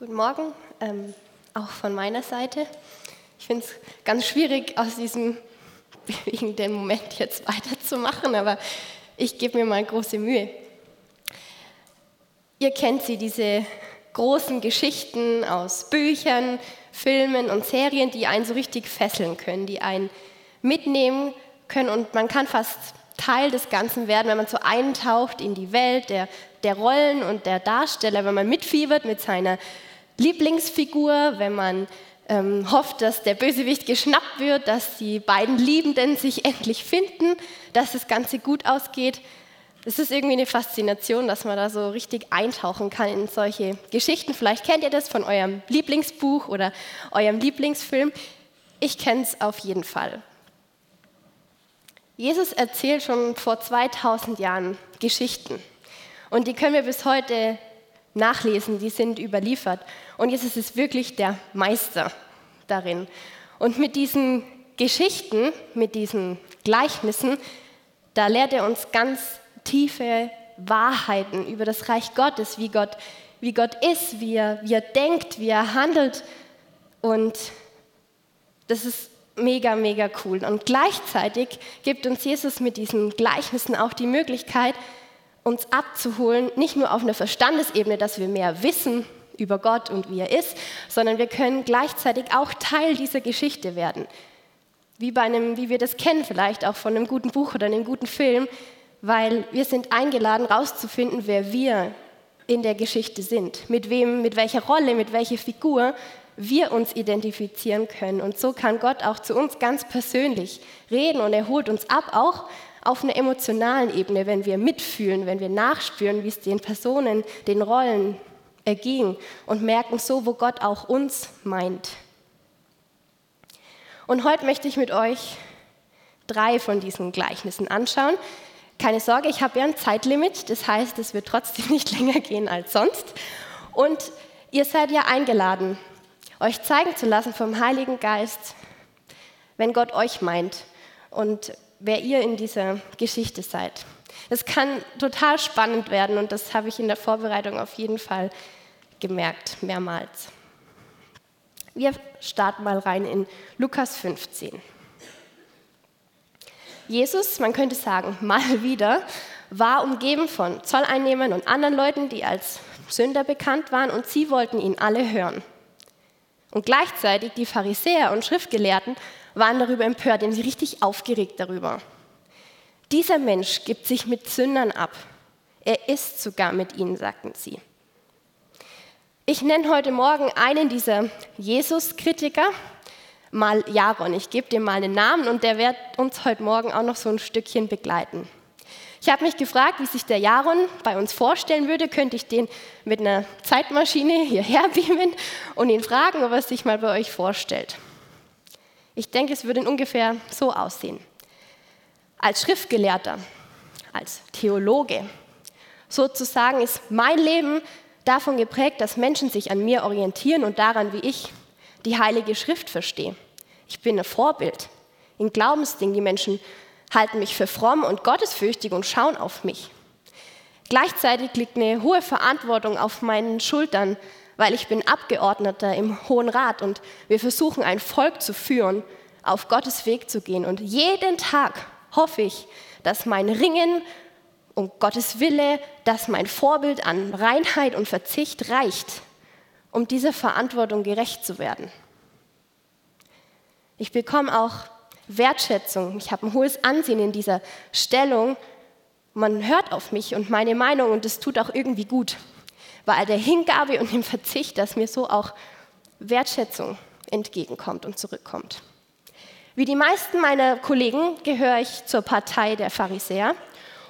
Guten Morgen, ähm, auch von meiner Seite. Ich finde es ganz schwierig, aus diesem bewegenden Moment jetzt weiterzumachen, aber ich gebe mir mal große Mühe. Ihr kennt sie, diese großen Geschichten aus Büchern, Filmen und Serien, die einen so richtig fesseln können, die einen mitnehmen können und man kann fast Teil des Ganzen werden, wenn man so eintaucht in die Welt der, der Rollen und der Darsteller, wenn man mitfiebert mit seiner Lieblingsfigur, wenn man ähm, hofft, dass der Bösewicht geschnappt wird, dass die beiden Liebenden sich endlich finden, dass das Ganze gut ausgeht. Es ist irgendwie eine Faszination, dass man da so richtig eintauchen kann in solche Geschichten. Vielleicht kennt ihr das von eurem Lieblingsbuch oder eurem Lieblingsfilm. Ich kenne es auf jeden Fall. Jesus erzählt schon vor 2000 Jahren Geschichten. Und die können wir bis heute nachlesen, die sind überliefert. Und Jesus ist wirklich der Meister darin. Und mit diesen Geschichten, mit diesen Gleichnissen, da lehrt er uns ganz tiefe Wahrheiten über das Reich Gottes, wie Gott, wie Gott ist, wie er, wie er denkt, wie er handelt. Und das ist mega, mega cool. Und gleichzeitig gibt uns Jesus mit diesen Gleichnissen auch die Möglichkeit, uns abzuholen, nicht nur auf einer Verstandesebene, dass wir mehr wissen über Gott und wie er ist, sondern wir können gleichzeitig auch Teil dieser Geschichte werden. Wie, bei einem, wie wir das kennen, vielleicht auch von einem guten Buch oder einem guten Film, weil wir sind eingeladen, herauszufinden, wer wir in der Geschichte sind, mit wem, mit welcher Rolle, mit welcher Figur wir uns identifizieren können. Und so kann Gott auch zu uns ganz persönlich reden und er holt uns ab, auch auf einer emotionalen Ebene, wenn wir mitfühlen, wenn wir nachspüren, wie es den Personen, den Rollen erging und merken so, wo Gott auch uns meint. Und heute möchte ich mit euch drei von diesen Gleichnissen anschauen. Keine Sorge, ich habe ja ein Zeitlimit, das heißt, es wird trotzdem nicht länger gehen als sonst. Und ihr seid ja eingeladen, euch zeigen zu lassen vom Heiligen Geist, wenn Gott euch meint. Und wer ihr in dieser Geschichte seid. Es kann total spannend werden und das habe ich in der Vorbereitung auf jeden Fall gemerkt, mehrmals. Wir starten mal rein in Lukas 15. Jesus, man könnte sagen, mal wieder, war umgeben von Zolleinnehmern und anderen Leuten, die als Sünder bekannt waren und sie wollten ihn alle hören. Und gleichzeitig die Pharisäer und Schriftgelehrten waren darüber empört, denn sie richtig aufgeregt darüber. Dieser Mensch gibt sich mit Sündern ab. Er isst sogar mit ihnen, sagten sie. Ich nenne heute Morgen einen dieser Jesus-Kritiker, mal Jaron. Ich gebe dir mal einen Namen und der wird uns heute Morgen auch noch so ein Stückchen begleiten. Ich habe mich gefragt, wie sich der Jaron bei uns vorstellen würde. Könnte ich den mit einer Zeitmaschine hierher beamen und ihn fragen, ob er sich mal bei euch vorstellt? Ich denke, es würde ungefähr so aussehen. Als Schriftgelehrter, als Theologe, sozusagen ist mein Leben davon geprägt, dass Menschen sich an mir orientieren und daran, wie ich die Heilige Schrift verstehe. Ich bin ein Vorbild in Glaubensdingen. Die Menschen halten mich für fromm und gottesfürchtig und schauen auf mich. Gleichzeitig liegt eine hohe Verantwortung auf meinen Schultern, weil ich bin Abgeordneter im Hohen Rat und wir versuchen ein Volk zu führen, auf Gottes Weg zu gehen. Und jeden Tag hoffe ich, dass mein Ringen um Gottes Wille, dass mein Vorbild an Reinheit und Verzicht reicht, um dieser Verantwortung gerecht zu werden. Ich bekomme auch Wertschätzung. Ich habe ein hohes Ansehen in dieser Stellung. Man hört auf mich und meine Meinung und es tut auch irgendwie gut bei all der Hingabe und dem Verzicht, dass mir so auch Wertschätzung entgegenkommt und zurückkommt. Wie die meisten meiner Kollegen gehöre ich zur Partei der Pharisäer.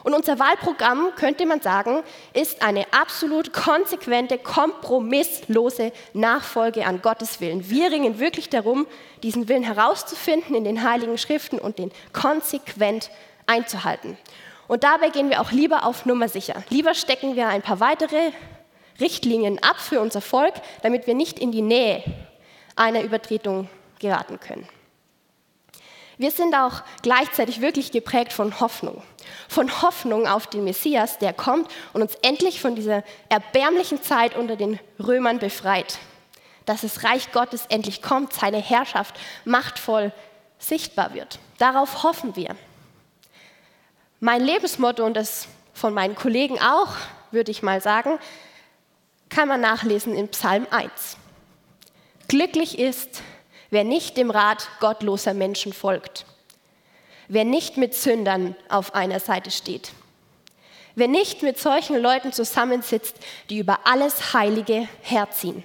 Und unser Wahlprogramm, könnte man sagen, ist eine absolut konsequente, kompromisslose Nachfolge an Gottes Willen. Wir ringen wirklich darum, diesen Willen herauszufinden in den Heiligen Schriften und den konsequent einzuhalten. Und dabei gehen wir auch lieber auf Nummer sicher. Lieber stecken wir ein paar weitere Richtlinien ab für unser Volk, damit wir nicht in die Nähe einer Übertretung geraten können. Wir sind auch gleichzeitig wirklich geprägt von Hoffnung. Von Hoffnung auf den Messias, der kommt und uns endlich von dieser erbärmlichen Zeit unter den Römern befreit. Dass das Reich Gottes endlich kommt, seine Herrschaft machtvoll sichtbar wird. Darauf hoffen wir. Mein Lebensmotto und das von meinen Kollegen auch, würde ich mal sagen, kann man nachlesen in Psalm 1. Glücklich ist, wer nicht dem Rat gottloser Menschen folgt, wer nicht mit Sündern auf einer Seite steht, wer nicht mit solchen Leuten zusammensitzt, die über alles Heilige herziehen,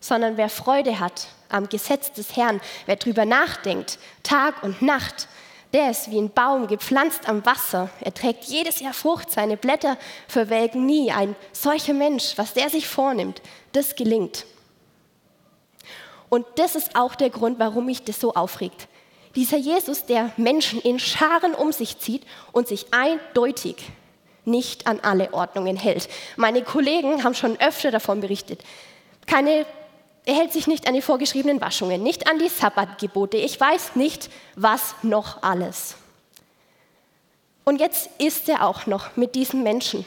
sondern wer Freude hat am Gesetz des Herrn, wer drüber nachdenkt, Tag und Nacht, der ist wie ein Baum gepflanzt am Wasser. Er trägt jedes Jahr Frucht, seine Blätter verwelken nie. Ein solcher Mensch, was der sich vornimmt, das gelingt. Und das ist auch der Grund, warum mich das so aufregt. Dieser Jesus, der Menschen in Scharen um sich zieht und sich eindeutig nicht an alle Ordnungen hält. Meine Kollegen haben schon öfter davon berichtet. Keine, er hält sich nicht an die vorgeschriebenen Waschungen, nicht an die Sabbatgebote. Ich weiß nicht, was noch alles. Und jetzt ist er auch noch mit diesen Menschen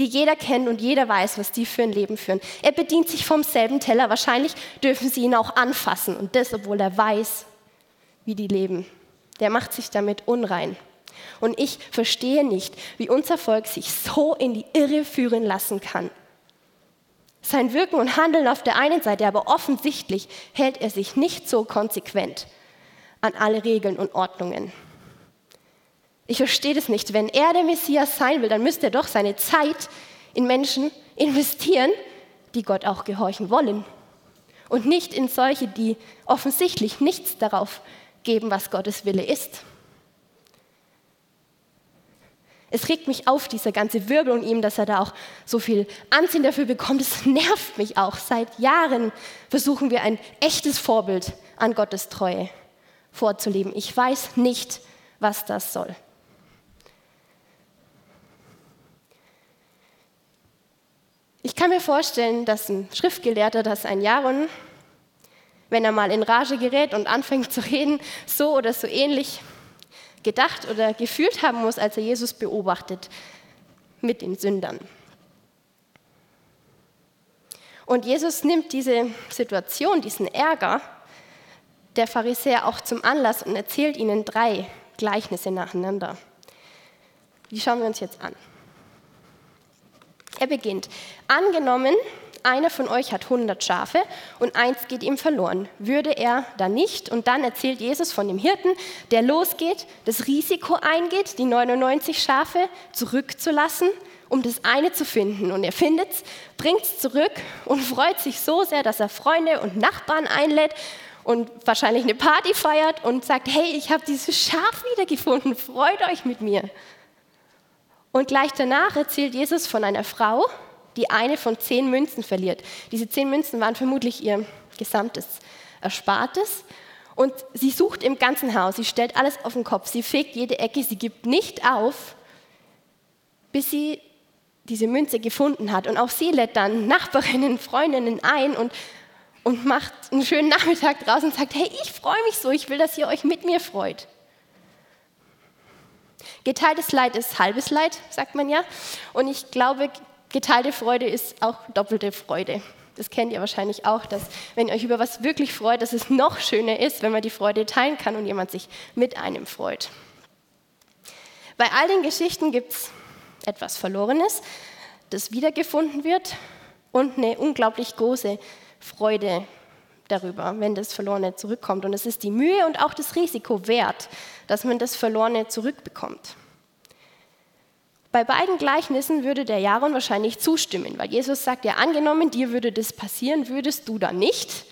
die jeder kennt und jeder weiß, was die für ein Leben führen. Er bedient sich vom selben Teller. Wahrscheinlich dürfen sie ihn auch anfassen und das, obwohl er weiß, wie die leben. Der macht sich damit unrein. Und ich verstehe nicht, wie unser Volk sich so in die Irre führen lassen kann. Sein Wirken und Handeln auf der einen Seite, aber offensichtlich hält er sich nicht so konsequent an alle Regeln und Ordnungen. Ich verstehe das nicht. Wenn er der Messias sein will, dann müsste er doch seine Zeit in Menschen investieren, die Gott auch gehorchen wollen. Und nicht in solche, die offensichtlich nichts darauf geben, was Gottes Wille ist. Es regt mich auf, dieser ganze Wirbel und ihm, dass er da auch so viel Ansehen dafür bekommt. Es nervt mich auch. Seit Jahren versuchen wir ein echtes Vorbild an Gottes Treue vorzuleben. Ich weiß nicht, was das soll. Ich kann mir vorstellen, dass ein Schriftgelehrter, dass ein Jaron, wenn er mal in Rage gerät und anfängt zu reden, so oder so ähnlich gedacht oder gefühlt haben muss, als er Jesus beobachtet mit den Sündern. Und Jesus nimmt diese Situation, diesen Ärger der Pharisäer auch zum Anlass und erzählt ihnen drei Gleichnisse nacheinander. Die schauen wir uns jetzt an. Er beginnt. Angenommen, einer von euch hat 100 Schafe und eins geht ihm verloren. Würde er dann nicht? Und dann erzählt Jesus von dem Hirten, der losgeht, das Risiko eingeht, die 99 Schafe zurückzulassen, um das eine zu finden. Und er findet es, bringt es zurück und freut sich so sehr, dass er Freunde und Nachbarn einlädt und wahrscheinlich eine Party feiert und sagt, hey, ich habe dieses Schaf wiedergefunden, freut euch mit mir. Und gleich danach erzählt Jesus von einer Frau, die eine von zehn Münzen verliert. Diese zehn Münzen waren vermutlich ihr gesamtes Erspartes. Und sie sucht im ganzen Haus, sie stellt alles auf den Kopf, sie fegt jede Ecke, sie gibt nicht auf, bis sie diese Münze gefunden hat. Und auch sie lädt dann Nachbarinnen, Freundinnen ein und, und macht einen schönen Nachmittag draußen und sagt, hey, ich freue mich so, ich will, dass ihr euch mit mir freut. Geteiltes Leid ist halbes Leid, sagt man ja. Und ich glaube, geteilte Freude ist auch doppelte Freude. Das kennt ihr wahrscheinlich auch, dass wenn ihr euch über was wirklich freut, dass es noch schöner ist, wenn man die Freude teilen kann und jemand sich mit einem freut. Bei all den Geschichten gibt es etwas Verlorenes, das wiedergefunden wird und eine unglaublich große Freude darüber, wenn das Verlorene zurückkommt. Und es ist die Mühe und auch das Risiko wert, dass man das Verlorene zurückbekommt. Bei beiden Gleichnissen würde der Jaron wahrscheinlich zustimmen, weil Jesus sagt, ja, angenommen, dir würde das passieren, würdest du dann nicht.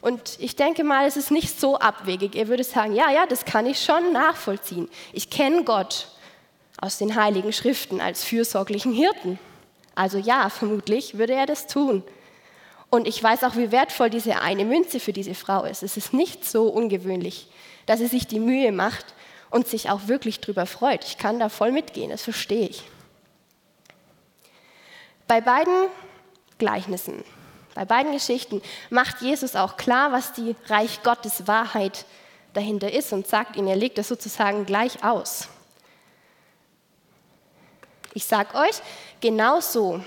Und ich denke mal, es ist nicht so abwegig. Er würde sagen, ja, ja, das kann ich schon nachvollziehen. Ich kenne Gott aus den heiligen Schriften als fürsorglichen Hirten. Also ja, vermutlich würde er das tun. Und ich weiß auch, wie wertvoll diese eine Münze für diese Frau ist. Es ist nicht so ungewöhnlich, dass sie sich die Mühe macht und sich auch wirklich darüber freut. Ich kann da voll mitgehen, das verstehe ich. Bei beiden Gleichnissen, bei beiden Geschichten macht Jesus auch klar, was die Reich Gottes Wahrheit dahinter ist und sagt ihnen, er legt das sozusagen gleich aus. Ich sage euch, genau so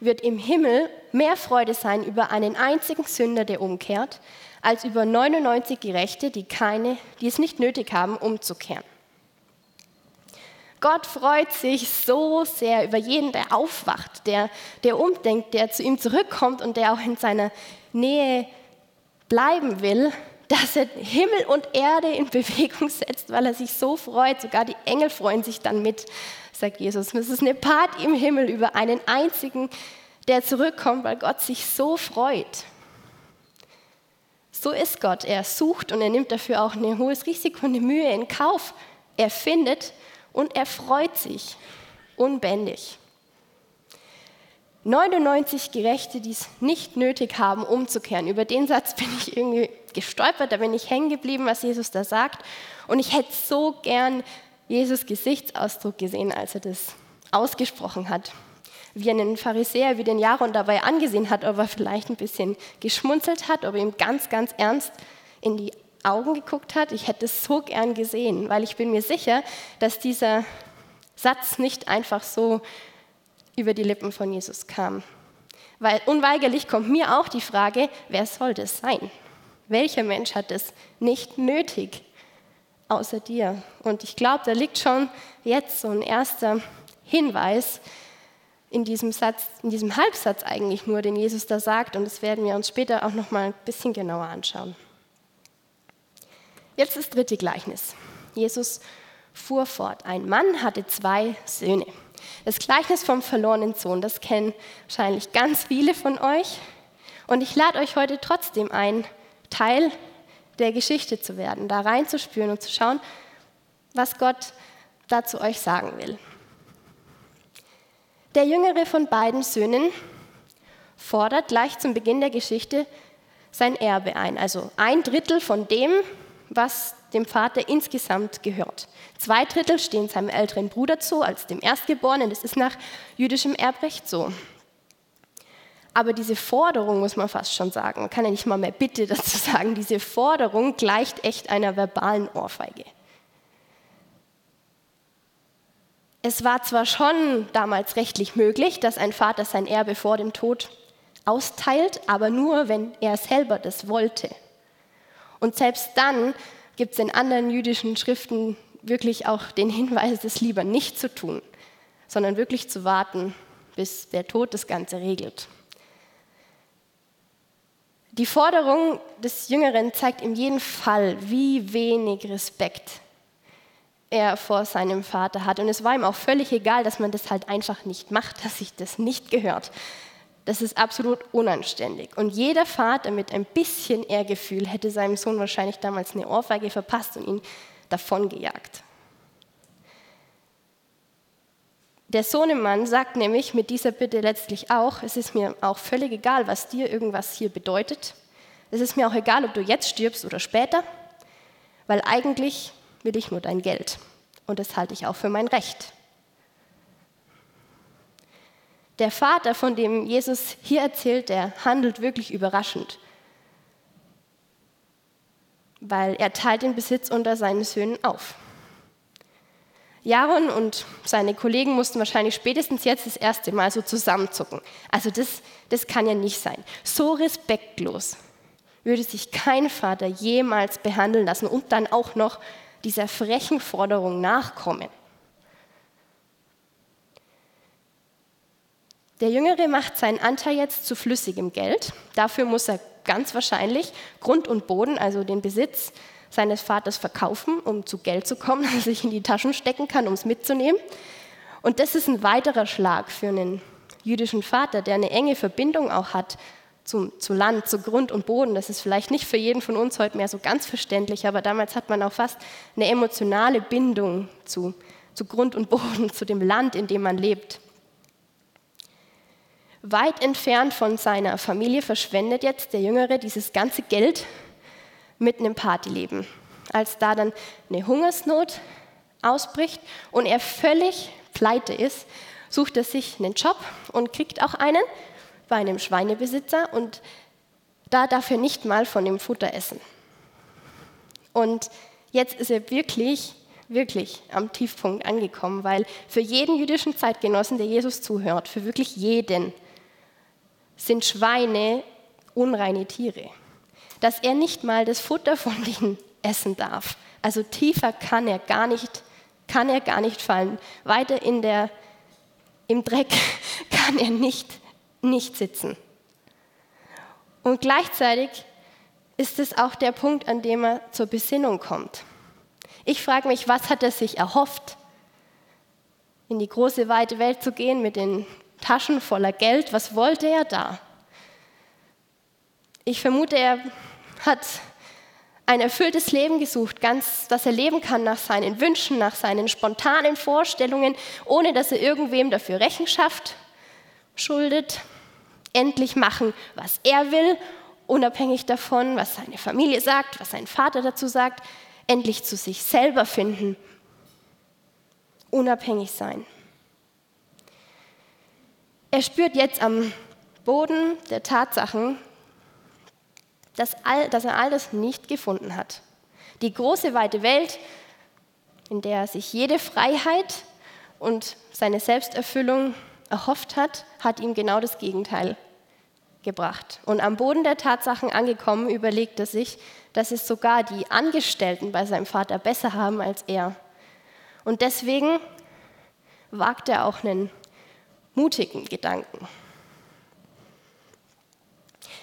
wird im Himmel mehr Freude sein über einen einzigen Sünder, der umkehrt, als über 99 Gerechte, die, keine, die es nicht nötig haben, umzukehren. Gott freut sich so sehr über jeden, der aufwacht, der, der umdenkt, der zu ihm zurückkommt und der auch in seiner Nähe bleiben will, dass er Himmel und Erde in Bewegung setzt, weil er sich so freut. Sogar die Engel freuen sich dann mit, sagt Jesus. Es ist eine Party im Himmel über einen einzigen, der zurückkommt, weil Gott sich so freut. So ist Gott. Er sucht und er nimmt dafür auch ein hohes Risiko, eine Mühe in Kauf. Er findet und er freut sich unbändig. 99 Gerechte, die es nicht nötig haben, umzukehren. Über den Satz bin ich irgendwie gestolpert, da bin ich hängen geblieben, was Jesus da sagt. Und ich hätte so gern Jesus Gesichtsausdruck gesehen, als er das ausgesprochen hat. Wie den Pharisäer, wie den Jaron dabei angesehen hat, ob er vielleicht ein bisschen geschmunzelt hat, ob er ihm ganz, ganz ernst in die Augen geguckt hat. Ich hätte es so gern gesehen, weil ich bin mir sicher, dass dieser Satz nicht einfach so über die Lippen von Jesus kam. Weil unweigerlich kommt mir auch die Frage, wer soll das sein? Welcher Mensch hat es nicht nötig, außer dir? Und ich glaube, da liegt schon jetzt so ein erster Hinweis in diesem Satz, in diesem Halbsatz eigentlich nur, den Jesus da sagt. Und das werden wir uns später auch noch mal ein bisschen genauer anschauen. Jetzt das dritte Gleichnis. Jesus fuhr fort. Ein Mann hatte zwei Söhne. Das Gleichnis vom verlorenen Sohn, das kennen wahrscheinlich ganz viele von euch. Und ich lade euch heute trotzdem ein, Teil der Geschichte zu werden, da reinzuspüren und zu schauen, was Gott dazu euch sagen will. Der jüngere von beiden Söhnen fordert gleich zum Beginn der Geschichte sein Erbe ein, also ein Drittel von dem, was dem Vater insgesamt gehört. Zwei Drittel stehen seinem älteren Bruder zu als dem Erstgeborenen. Das ist nach jüdischem Erbrecht so. Aber diese Forderung, muss man fast schon sagen, man kann ja nicht mal mehr Bitte dazu sagen, diese Forderung gleicht echt einer verbalen Ohrfeige. Es war zwar schon damals rechtlich möglich, dass ein Vater sein Erbe vor dem Tod austeilt, aber nur, wenn er selber das wollte. Und selbst dann gibt es in anderen jüdischen Schriften wirklich auch den Hinweis, das lieber nicht zu tun, sondern wirklich zu warten, bis der Tod das Ganze regelt. Die Forderung des Jüngeren zeigt in jedem Fall, wie wenig Respekt er vor seinem Vater hat. Und es war ihm auch völlig egal, dass man das halt einfach nicht macht, dass sich das nicht gehört. Das ist absolut unanständig. Und jeder Vater mit ein bisschen Ehrgefühl hätte seinem Sohn wahrscheinlich damals eine Ohrfeige verpasst und ihn davongejagt. Der Sohnemann sagt nämlich mit dieser Bitte letztlich auch, es ist mir auch völlig egal, was dir irgendwas hier bedeutet. Es ist mir auch egal, ob du jetzt stirbst oder später, weil eigentlich will ich nur dein Geld. Und das halte ich auch für mein Recht. Der Vater, von dem Jesus hier erzählt, der handelt wirklich überraschend, weil er teilt den Besitz unter seinen Söhnen auf. Jaron und seine Kollegen mussten wahrscheinlich spätestens jetzt das erste Mal so zusammenzucken. Also das, das kann ja nicht sein. So respektlos würde sich kein Vater jemals behandeln lassen und dann auch noch dieser frechen Forderung nachkommen. Der Jüngere macht seinen Anteil jetzt zu flüssigem Geld. Dafür muss er ganz wahrscheinlich Grund und Boden, also den Besitz seines Vaters verkaufen, um zu Geld zu kommen, das sich in die Taschen stecken kann, um es mitzunehmen. Und das ist ein weiterer Schlag für einen jüdischen Vater, der eine enge Verbindung auch hat zu, zu Land, zu Grund und Boden. Das ist vielleicht nicht für jeden von uns heute mehr so ganz verständlich, aber damals hat man auch fast eine emotionale Bindung zu, zu Grund und Boden, zu dem Land, in dem man lebt. Weit entfernt von seiner Familie verschwendet jetzt der Jüngere dieses ganze Geld mit einem Partyleben. Als da dann eine Hungersnot ausbricht und er völlig pleite ist, sucht er sich einen Job und kriegt auch einen bei einem Schweinebesitzer und da darf er nicht mal von dem Futter essen. Und jetzt ist er wirklich, wirklich am Tiefpunkt angekommen, weil für jeden jüdischen Zeitgenossen, der Jesus zuhört, für wirklich jeden, sind Schweine unreine Tiere. Dass er nicht mal das Futter von denen essen darf. Also tiefer kann er gar nicht, kann er gar nicht fallen. Weiter in der, im Dreck kann er nicht, nicht sitzen. Und gleichzeitig ist es auch der Punkt, an dem er zur Besinnung kommt. Ich frage mich, was hat er sich erhofft? In die große, weite Welt zu gehen mit den Taschen voller Geld. Was wollte er da? Ich vermute, er hat ein erfülltes Leben gesucht, ganz, dass er leben kann nach seinen Wünschen, nach seinen spontanen Vorstellungen, ohne dass er irgendwem dafür Rechenschaft schuldet. Endlich machen, was er will, unabhängig davon, was seine Familie sagt, was sein Vater dazu sagt. Endlich zu sich selber finden, unabhängig sein. Er spürt jetzt am Boden der Tatsachen, dass, all, dass er all das nicht gefunden hat. Die große weite Welt, in der er sich jede Freiheit und seine Selbsterfüllung erhofft hat, hat ihm genau das Gegenteil gebracht. Und am Boden der Tatsachen angekommen, überlegt er sich, dass es sogar die Angestellten bei seinem Vater besser haben als er. Und deswegen wagt er auch einen mutigen Gedanken.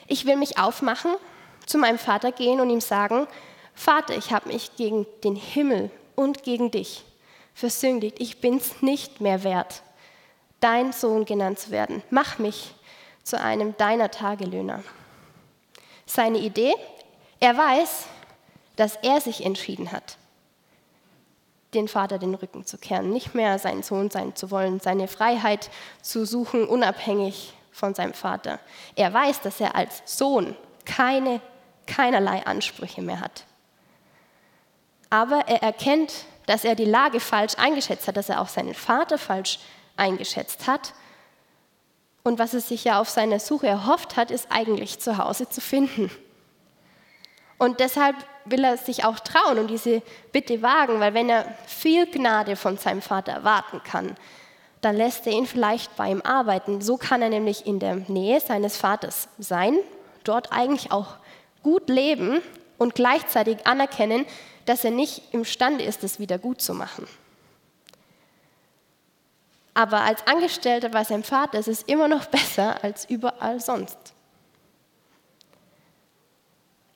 Ich will mich aufmachen zu meinem Vater gehen und ihm sagen, Vater, ich habe mich gegen den Himmel und gegen dich versündigt. Ich bin es nicht mehr wert, dein Sohn genannt zu werden. Mach mich zu einem deiner Tagelöhner. Seine Idee, er weiß, dass er sich entschieden hat, den Vater den Rücken zu kehren, nicht mehr sein Sohn sein zu wollen, seine Freiheit zu suchen, unabhängig von seinem Vater. Er weiß, dass er als Sohn keine keinerlei Ansprüche mehr hat. Aber er erkennt, dass er die Lage falsch eingeschätzt hat, dass er auch seinen Vater falsch eingeschätzt hat. Und was er sich ja auf seiner Suche erhofft hat, ist eigentlich zu Hause zu finden. Und deshalb will er sich auch trauen und diese Bitte wagen, weil wenn er viel Gnade von seinem Vater erwarten kann, dann lässt er ihn vielleicht bei ihm arbeiten. So kann er nämlich in der Nähe seines Vaters sein, dort eigentlich auch gut leben und gleichzeitig anerkennen, dass er nicht imstande ist, es wieder gut zu machen. Aber als Angestellter bei seinem Vater ist es immer noch besser als überall sonst.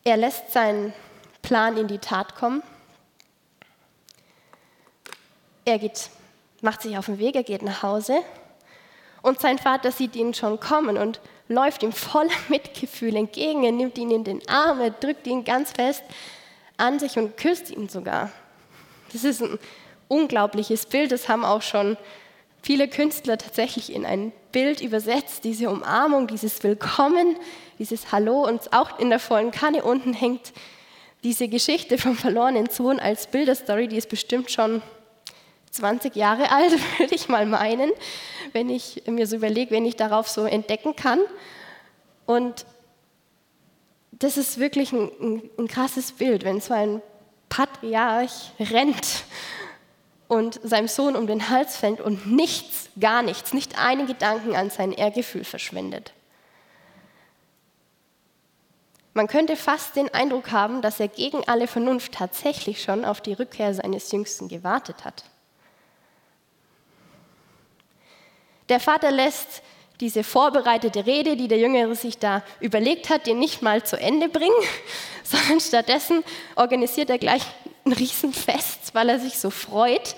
Er lässt seinen Plan in die Tat kommen. Er geht, macht sich auf den Weg, er geht nach Hause und sein Vater sieht ihn schon kommen und läuft ihm voller Mitgefühl entgegen. Er nimmt ihn in den Arm, er drückt ihn ganz fest an sich und küsst ihn sogar. Das ist ein unglaubliches Bild. Das haben auch schon viele Künstler tatsächlich in ein Bild übersetzt. Diese Umarmung, dieses Willkommen, dieses Hallo. Und auch in der vollen Kanne unten hängt diese Geschichte vom verlorenen Sohn als Bilderstory. Die ist bestimmt schon 20 Jahre alt, würde ich mal meinen, wenn ich mir so überlege, wenn ich darauf so entdecken kann. Und das ist wirklich ein, ein, ein krasses Bild, wenn so ein Patriarch rennt und seinem Sohn um den Hals fällt und nichts, gar nichts, nicht einen Gedanken an sein Ehrgefühl verschwendet. Man könnte fast den Eindruck haben, dass er gegen alle Vernunft tatsächlich schon auf die Rückkehr seines Jüngsten gewartet hat. Der Vater lässt diese vorbereitete Rede, die der Jüngere sich da überlegt hat, den nicht mal zu Ende bringen, sondern stattdessen organisiert er gleich ein Riesenfest, weil er sich so freut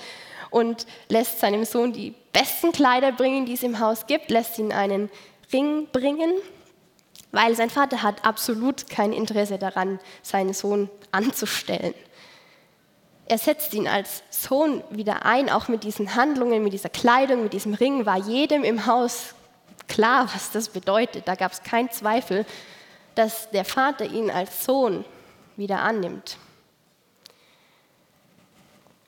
und lässt seinem Sohn die besten Kleider bringen, die es im Haus gibt, lässt ihn einen Ring bringen, weil sein Vater hat absolut kein Interesse daran, seinen Sohn anzustellen. Er setzt ihn als Sohn wieder ein, auch mit diesen Handlungen, mit dieser Kleidung, mit diesem Ring war jedem im Haus klar, was das bedeutet. Da gab es keinen Zweifel, dass der Vater ihn als Sohn wieder annimmt.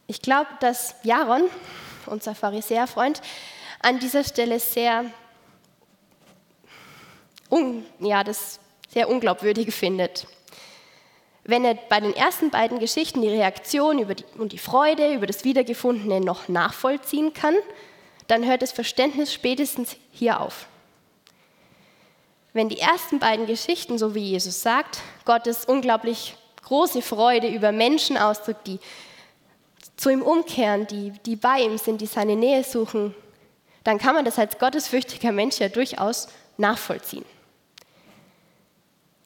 Ich glaube, dass Jaron, unser Pharisäerfreund, an dieser Stelle sehr, un, ja, das sehr unglaubwürdig findet. wenn er bei den ersten beiden Geschichten die Reaktion die, und die Freude über das Wiedergefundene noch nachvollziehen kann, dann hört das Verständnis spätestens hier auf. Wenn die ersten beiden Geschichten, so wie Jesus sagt, Gottes unglaublich große Freude über Menschen ausdrückt, die zu ihm umkehren, die, die bei ihm sind, die seine Nähe suchen, dann kann man das als gottesfürchtiger Mensch ja durchaus nachvollziehen.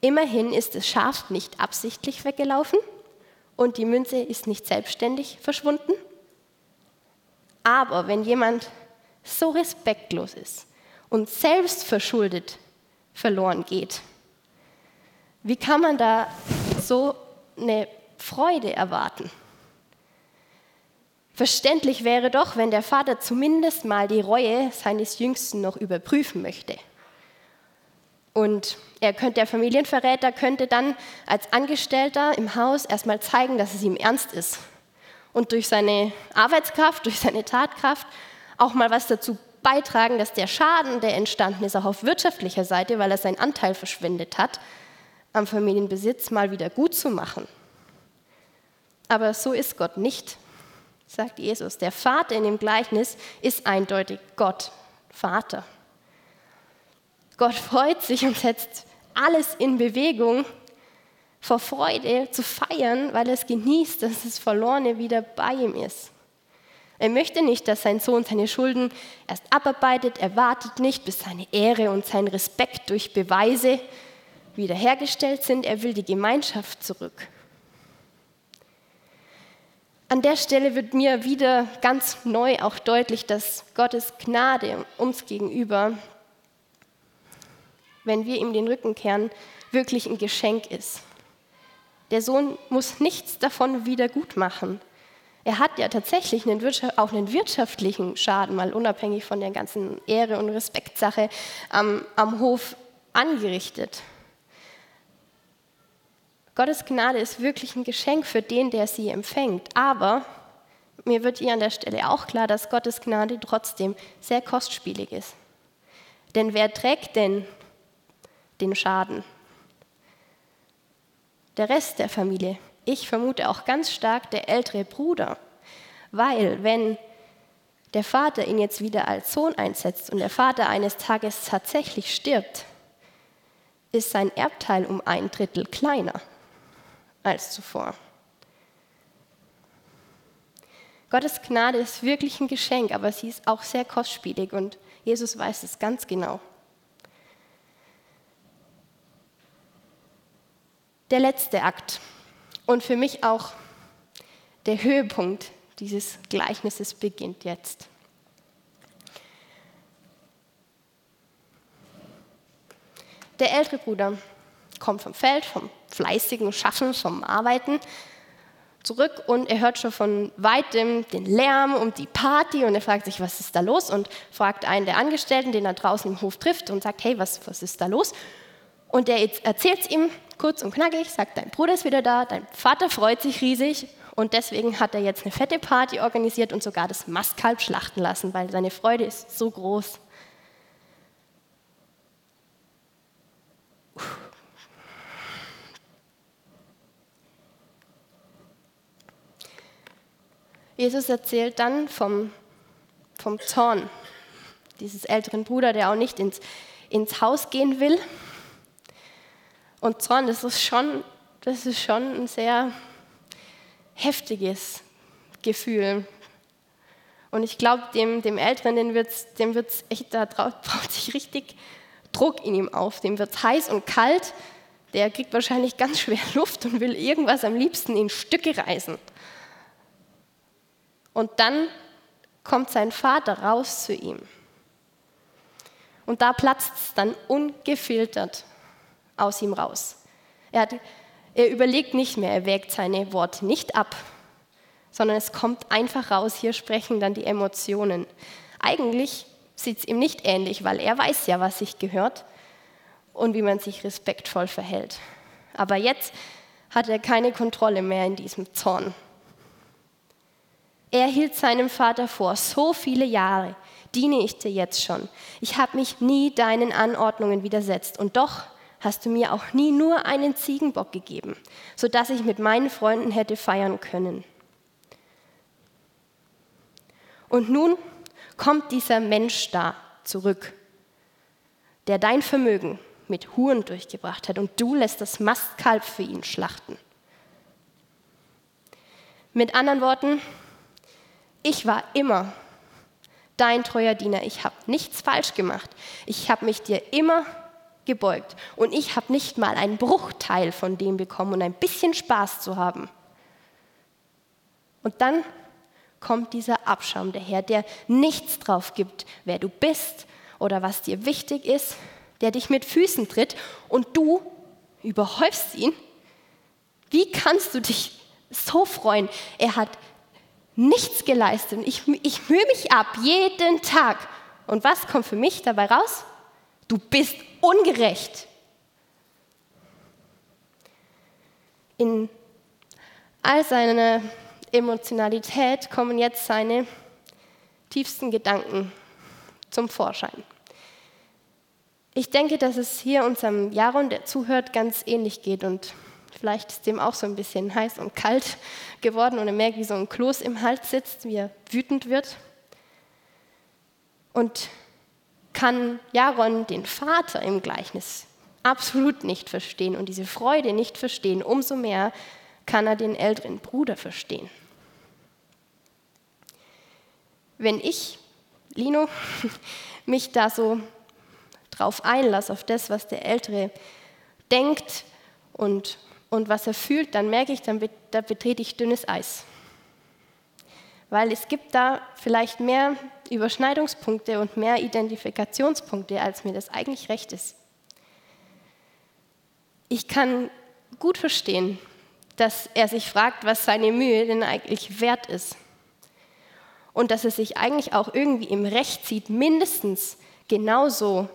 Immerhin ist das Schaf nicht absichtlich weggelaufen und die Münze ist nicht selbstständig verschwunden. Aber wenn jemand so respektlos ist und selbstverschuldet verloren geht, wie kann man da so eine Freude erwarten? Verständlich wäre doch, wenn der Vater zumindest mal die Reue seines Jüngsten noch überprüfen möchte. Und er könnte, der Familienverräter könnte dann als Angestellter im Haus erstmal zeigen, dass es ihm ernst ist. Und durch seine Arbeitskraft, durch seine Tatkraft auch mal was dazu beitragen, dass der Schaden, der entstanden ist, auch auf wirtschaftlicher Seite, weil er seinen Anteil verschwendet hat, am Familienbesitz mal wieder gut zu machen. Aber so ist Gott nicht, sagt Jesus. Der Vater in dem Gleichnis ist eindeutig Gott, Vater. Gott freut sich und setzt alles in Bewegung vor Freude zu feiern, weil er es genießt, dass das Verlorene wieder bei ihm ist. Er möchte nicht, dass sein Sohn seine Schulden erst abarbeitet. Er wartet nicht, bis seine Ehre und sein Respekt durch Beweise wiederhergestellt sind. Er will die Gemeinschaft zurück. An der Stelle wird mir wieder ganz neu auch deutlich, dass Gottes Gnade uns gegenüber wenn wir ihm den Rücken kehren, wirklich ein Geschenk ist. Der Sohn muss nichts davon wieder gut machen. Er hat ja tatsächlich einen auch einen wirtschaftlichen Schaden, mal unabhängig von der ganzen Ehre- und Respektsache am, am Hof angerichtet. Gottes Gnade ist wirklich ein Geschenk für den, der sie empfängt. Aber mir wird hier an der Stelle auch klar, dass Gottes Gnade trotzdem sehr kostspielig ist. Denn wer trägt denn den Schaden. Der Rest der Familie, ich vermute auch ganz stark der ältere Bruder, weil wenn der Vater ihn jetzt wieder als Sohn einsetzt und der Vater eines Tages tatsächlich stirbt, ist sein Erbteil um ein Drittel kleiner als zuvor. Gottes Gnade ist wirklich ein Geschenk, aber sie ist auch sehr kostspielig und Jesus weiß es ganz genau. der letzte Akt und für mich auch der Höhepunkt dieses Gleichnisses beginnt jetzt. Der ältere Bruder kommt vom Feld, vom fleißigen Schaffen, vom Arbeiten zurück und er hört schon von weitem den Lärm und die Party und er fragt sich, was ist da los und fragt einen der Angestellten, den er draußen im Hof trifft und sagt, hey, was, was ist da los? Und der erzählt es ihm kurz und knackig, sagt, dein Bruder ist wieder da, dein Vater freut sich riesig. Und deswegen hat er jetzt eine fette Party organisiert und sogar das Mastkalb schlachten lassen, weil seine Freude ist so groß. Jesus erzählt dann vom, vom Zorn dieses älteren Bruder, der auch nicht ins, ins Haus gehen will, und Zorn, das ist schon, das ist schon ein sehr heftiges Gefühl. Und ich glaube, dem, dem Älteren, dem wird es dem wird's echt, da braucht sich richtig Druck in ihm auf. Dem wird es heiß und kalt. Der kriegt wahrscheinlich ganz schwer Luft und will irgendwas am liebsten in Stücke reißen. Und dann kommt sein Vater raus zu ihm. Und da platzt es dann ungefiltert aus ihm raus. Er, hat, er überlegt nicht mehr, er wägt seine Worte nicht ab, sondern es kommt einfach raus. Hier sprechen dann die Emotionen. Eigentlich sieht es ihm nicht ähnlich, weil er weiß ja, was sich gehört und wie man sich respektvoll verhält. Aber jetzt hat er keine Kontrolle mehr in diesem Zorn. Er hielt seinem Vater vor, so viele Jahre diene ich dir jetzt schon. Ich habe mich nie deinen Anordnungen widersetzt und doch hast du mir auch nie nur einen Ziegenbock gegeben, sodass ich mit meinen Freunden hätte feiern können. Und nun kommt dieser Mensch da zurück, der dein Vermögen mit Huren durchgebracht hat, und du lässt das Mastkalb für ihn schlachten. Mit anderen Worten, ich war immer dein treuer Diener. Ich habe nichts falsch gemacht. Ich habe mich dir immer gebeugt. Und ich habe nicht mal einen Bruchteil von dem bekommen und ein bisschen Spaß zu haben. Und dann kommt dieser Abschaum daher, der nichts drauf gibt, wer du bist oder was dir wichtig ist, der dich mit Füßen tritt und du überhäufst ihn. Wie kannst du dich so freuen? Er hat nichts geleistet. Ich, ich mühe mich ab jeden Tag. Und was kommt für mich dabei raus? Du bist ungerecht. In all seiner Emotionalität kommen jetzt seine tiefsten Gedanken zum Vorschein. Ich denke, dass es hier unserem Jaron, der zuhört, ganz ähnlich geht und vielleicht ist dem auch so ein bisschen heiß und kalt geworden und er merkt, wie so ein Kloß im Hals sitzt, wie er wütend wird. Und kann Jaron den Vater im Gleichnis absolut nicht verstehen und diese Freude nicht verstehen, umso mehr kann er den älteren Bruder verstehen. Wenn ich, Lino, mich da so drauf einlasse, auf das, was der Ältere denkt und, und was er fühlt, dann merke ich, dann da betrete ich dünnes Eis weil es gibt da vielleicht mehr Überschneidungspunkte und mehr Identifikationspunkte, als mir das eigentlich recht ist. Ich kann gut verstehen, dass er sich fragt, was seine Mühe denn eigentlich wert ist. Und dass er sich eigentlich auch irgendwie im Recht sieht, mindestens genauso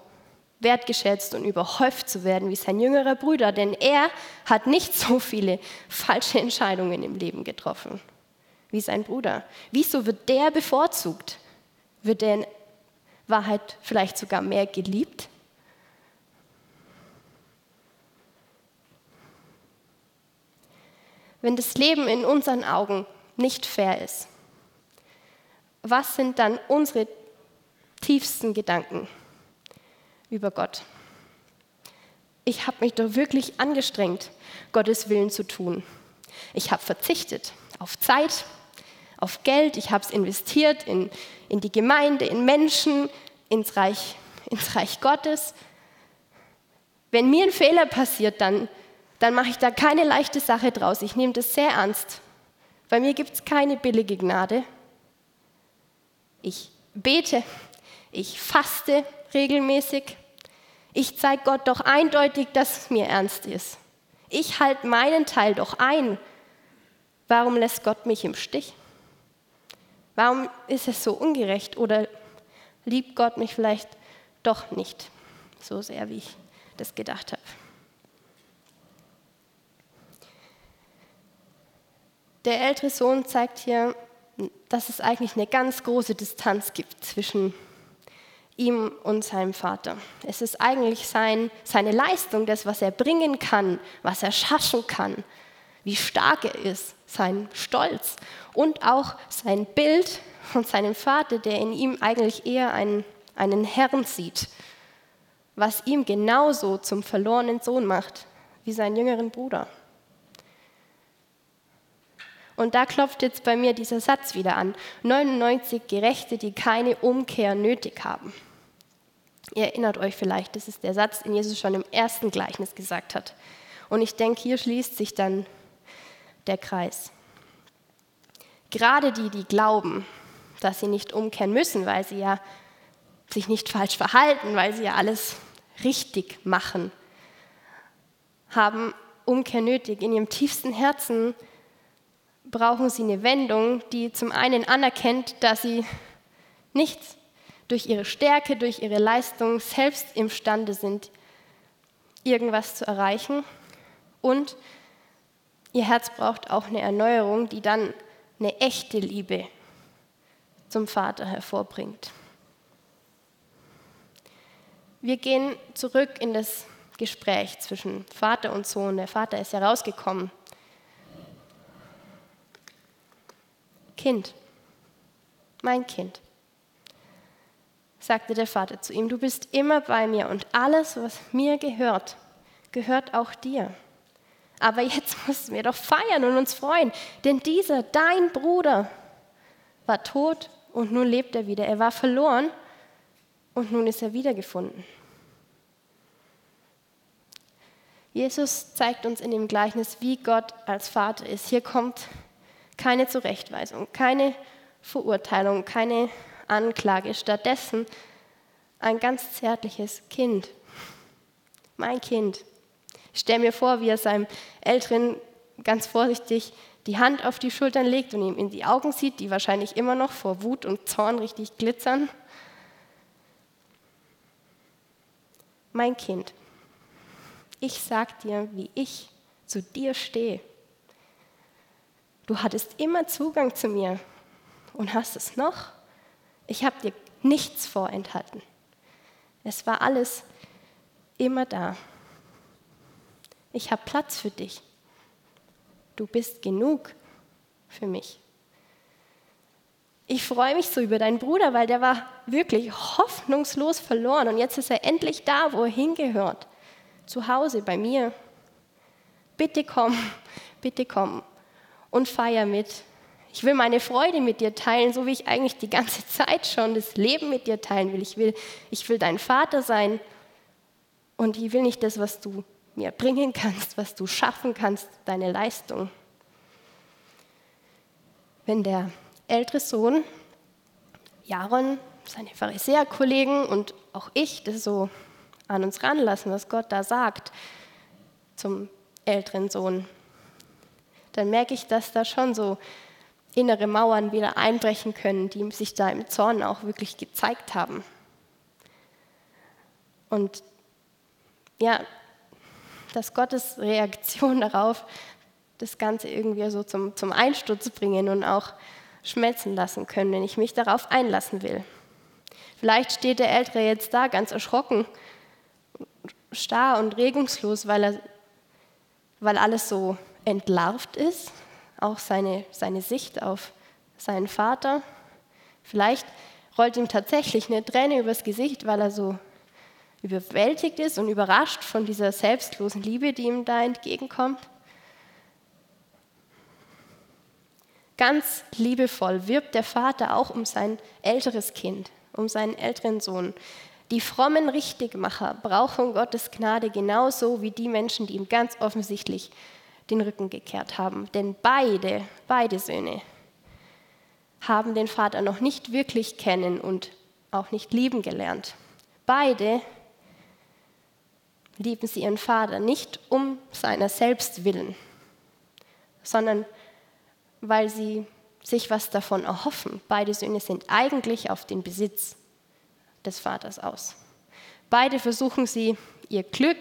wertgeschätzt und überhäuft zu werden wie sein jüngerer Bruder, denn er hat nicht so viele falsche Entscheidungen im Leben getroffen wie sein Bruder? Wieso wird der bevorzugt? Wird er in Wahrheit vielleicht sogar mehr geliebt? Wenn das Leben in unseren Augen nicht fair ist, was sind dann unsere tiefsten Gedanken über Gott? Ich habe mich doch wirklich angestrengt, Gottes Willen zu tun. Ich habe verzichtet auf Zeit, auf Geld, ich habe es investiert in, in die Gemeinde, in Menschen, ins Reich, ins Reich Gottes. Wenn mir ein Fehler passiert, dann, dann mache ich da keine leichte Sache draus. Ich nehme das sehr ernst. Bei mir gibt es keine billige Gnade. Ich bete, ich faste regelmäßig. Ich zeige Gott doch eindeutig, dass es mir ernst ist. Ich halte meinen Teil doch ein. Warum lässt Gott mich im Stich? Warum ist es so ungerecht oder liebt Gott mich vielleicht doch nicht so sehr, wie ich das gedacht habe? Der ältere Sohn zeigt hier, dass es eigentlich eine ganz große Distanz gibt zwischen ihm und seinem Vater. Es ist eigentlich sein, seine Leistung, das, was er bringen kann, was er schaffen kann, wie stark er ist, sein Stolz und auch sein Bild von seinem Vater, der in ihm eigentlich eher einen, einen Herrn sieht, was ihm genauso zum verlorenen Sohn macht wie seinen jüngeren Bruder. Und da klopft jetzt bei mir dieser Satz wieder an. 99 Gerechte, die keine Umkehr nötig haben. Ihr erinnert euch vielleicht, das ist der Satz, den Jesus schon im ersten Gleichnis gesagt hat. Und ich denke, hier schließt sich dann der Kreis. Gerade die, die glauben, dass sie nicht umkehren müssen, weil sie ja sich nicht falsch verhalten, weil sie ja alles richtig machen, haben Umkehr nötig. In ihrem tiefsten Herzen brauchen sie eine Wendung, die zum einen anerkennt, dass sie nicht durch ihre Stärke, durch ihre Leistung selbst imstande sind, irgendwas zu erreichen und Ihr Herz braucht auch eine Erneuerung, die dann eine echte Liebe zum Vater hervorbringt. Wir gehen zurück in das Gespräch zwischen Vater und Sohn. Der Vater ist ja rausgekommen. Kind, mein Kind, sagte der Vater zu ihm, du bist immer bei mir und alles, was mir gehört, gehört auch dir. Aber jetzt müssen wir doch feiern und uns freuen, denn dieser, dein Bruder, war tot und nun lebt er wieder. Er war verloren und nun ist er wiedergefunden. Jesus zeigt uns in dem Gleichnis, wie Gott als Vater ist. Hier kommt keine Zurechtweisung, keine Verurteilung, keine Anklage. Stattdessen ein ganz zärtliches Kind. Mein Kind. Ich stelle mir vor, wie er seinem Älteren ganz vorsichtig die Hand auf die Schultern legt und ihm in die Augen sieht, die wahrscheinlich immer noch vor Wut und Zorn richtig glitzern. Mein Kind, ich sag dir, wie ich zu dir stehe. Du hattest immer Zugang zu mir und hast es noch. Ich habe dir nichts vorenthalten. Es war alles immer da. Ich habe Platz für dich. Du bist genug für mich. Ich freue mich so über deinen Bruder, weil der war wirklich hoffnungslos verloren und jetzt ist er endlich da, wo er hingehört. Zu Hause bei mir. Bitte komm, bitte komm und feier mit. Ich will meine Freude mit dir teilen, so wie ich eigentlich die ganze Zeit schon das Leben mit dir teilen will. Ich will, ich will dein Vater sein und ich will nicht das, was du mir bringen kannst, was du schaffen kannst, deine Leistung. Wenn der ältere Sohn, Jaron, seine Pharisäerkollegen und auch ich das so an uns ranlassen, was Gott da sagt zum älteren Sohn, dann merke ich, dass da schon so innere Mauern wieder einbrechen können, die sich da im Zorn auch wirklich gezeigt haben. Und ja, dass Gottes Reaktion darauf das Ganze irgendwie so zum, zum Einsturz bringen und auch schmelzen lassen können, wenn ich mich darauf einlassen will. Vielleicht steht der Ältere jetzt da ganz erschrocken, starr und regungslos, weil, er, weil alles so entlarvt ist, auch seine, seine Sicht auf seinen Vater. Vielleicht rollt ihm tatsächlich eine Träne übers Gesicht, weil er so überwältigt ist und überrascht von dieser selbstlosen Liebe, die ihm da entgegenkommt. Ganz liebevoll wirbt der Vater auch um sein älteres Kind, um seinen älteren Sohn. Die frommen Richtigmacher brauchen Gottes Gnade genauso wie die Menschen, die ihm ganz offensichtlich den Rücken gekehrt haben. Denn beide, beide Söhne haben den Vater noch nicht wirklich kennen und auch nicht lieben gelernt. Beide lieben sie ihren Vater nicht um seiner selbst willen, sondern weil sie sich was davon erhoffen. Beide Söhne sind eigentlich auf den Besitz des Vaters aus. Beide versuchen sie, ihr Glück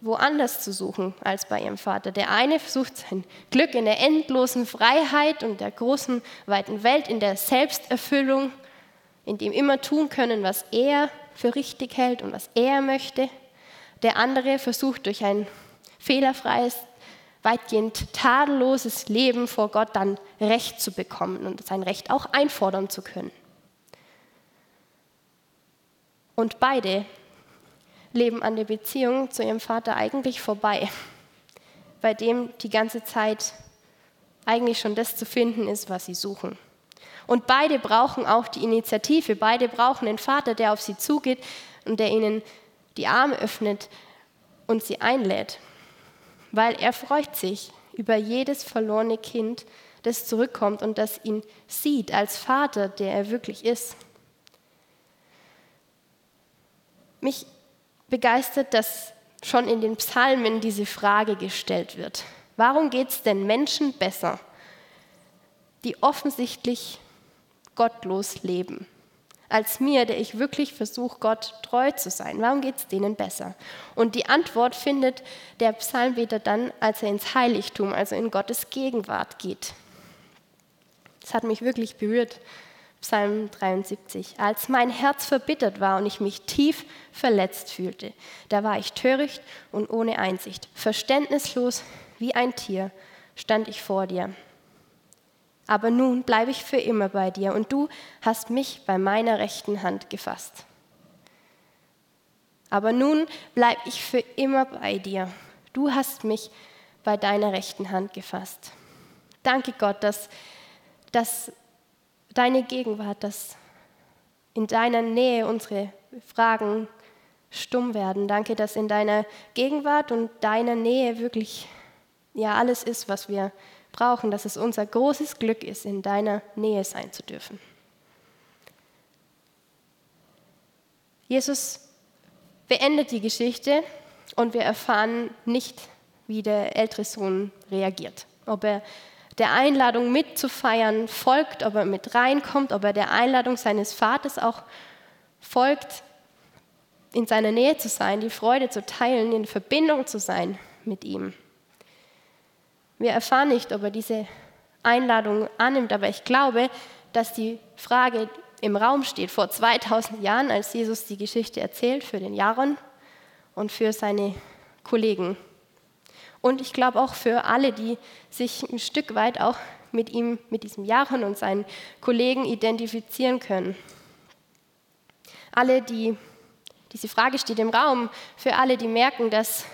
woanders zu suchen als bei ihrem Vater. Der eine versucht sein Glück in der endlosen Freiheit und der großen, weiten Welt, in der Selbsterfüllung, in dem immer tun können, was er für richtig hält und was er möchte. Der andere versucht durch ein fehlerfreies, weitgehend tadelloses Leben vor Gott dann Recht zu bekommen und sein Recht auch einfordern zu können. Und beide leben an der Beziehung zu ihrem Vater eigentlich vorbei, bei dem die ganze Zeit eigentlich schon das zu finden ist, was sie suchen. Und beide brauchen auch die Initiative, beide brauchen den Vater, der auf sie zugeht und der ihnen die Arme öffnet und sie einlädt, weil er freut sich über jedes verlorene Kind, das zurückkommt und das ihn sieht als Vater, der er wirklich ist. Mich begeistert, dass schon in den Psalmen diese Frage gestellt wird. Warum geht es denn Menschen besser, die offensichtlich gottlos leben, als mir, der ich wirklich versuche, Gott treu zu sein? Warum geht es denen besser? Und die Antwort findet der Psalmbeter dann, als er ins Heiligtum, also in Gottes Gegenwart geht. Das hat mich wirklich berührt, Psalm 73. Als mein Herz verbittert war und ich mich tief verletzt fühlte, da war ich töricht und ohne Einsicht, verständnislos wie ein Tier stand ich vor dir. Aber nun bleibe ich für immer bei dir und du hast mich bei meiner rechten Hand gefasst. Aber nun bleibe ich für immer bei dir. Du hast mich bei deiner rechten Hand gefasst. Danke Gott, dass, dass deine Gegenwart, dass in deiner Nähe unsere Fragen stumm werden. Danke, dass in deiner Gegenwart und deiner Nähe wirklich ja alles ist, was wir brauchen, dass es unser großes Glück ist, in deiner Nähe sein zu dürfen. Jesus beendet die Geschichte und wir erfahren nicht, wie der ältere Sohn reagiert. Ob er der Einladung mitzufeiern folgt, ob er mit reinkommt, ob er der Einladung seines Vaters auch folgt, in seiner Nähe zu sein, die Freude zu teilen, in Verbindung zu sein mit ihm. Wir erfahren nicht, ob er diese Einladung annimmt, aber ich glaube, dass die Frage im Raum steht, vor 2000 Jahren, als Jesus die Geschichte erzählt für den Jaron und für seine Kollegen. Und ich glaube auch für alle, die sich ein Stück weit auch mit ihm, mit diesem Jaron und seinen Kollegen identifizieren können. Alle, die, diese Frage steht im Raum, für alle, die merken, dass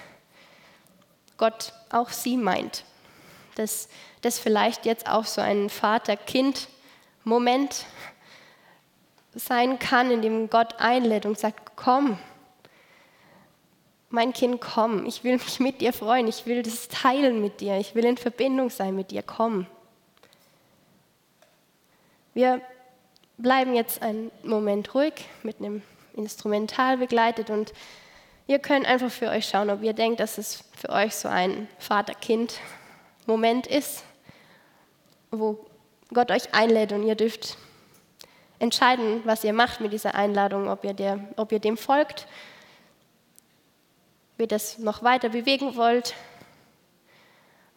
Gott auch sie meint. Dass das vielleicht jetzt auch so ein Vater-Kind-Moment sein kann, in dem Gott einlädt und sagt, komm, mein Kind, komm, ich will mich mit dir freuen, ich will das teilen mit dir, ich will in Verbindung sein mit dir, komm. Wir bleiben jetzt einen Moment ruhig mit einem Instrumental begleitet und ihr könnt einfach für euch schauen, ob ihr denkt, dass es für euch so ein Vater-Kind-Moment ist, wo Gott euch einlädt und ihr dürft entscheiden, was ihr macht mit dieser Einladung, ob ihr, der, ob ihr dem folgt ihr das noch weiter bewegen wollt.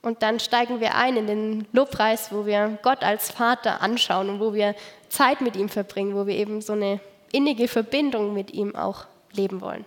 Und dann steigen wir ein in den Lobpreis, wo wir Gott als Vater anschauen und wo wir Zeit mit ihm verbringen, wo wir eben so eine innige Verbindung mit ihm auch leben wollen.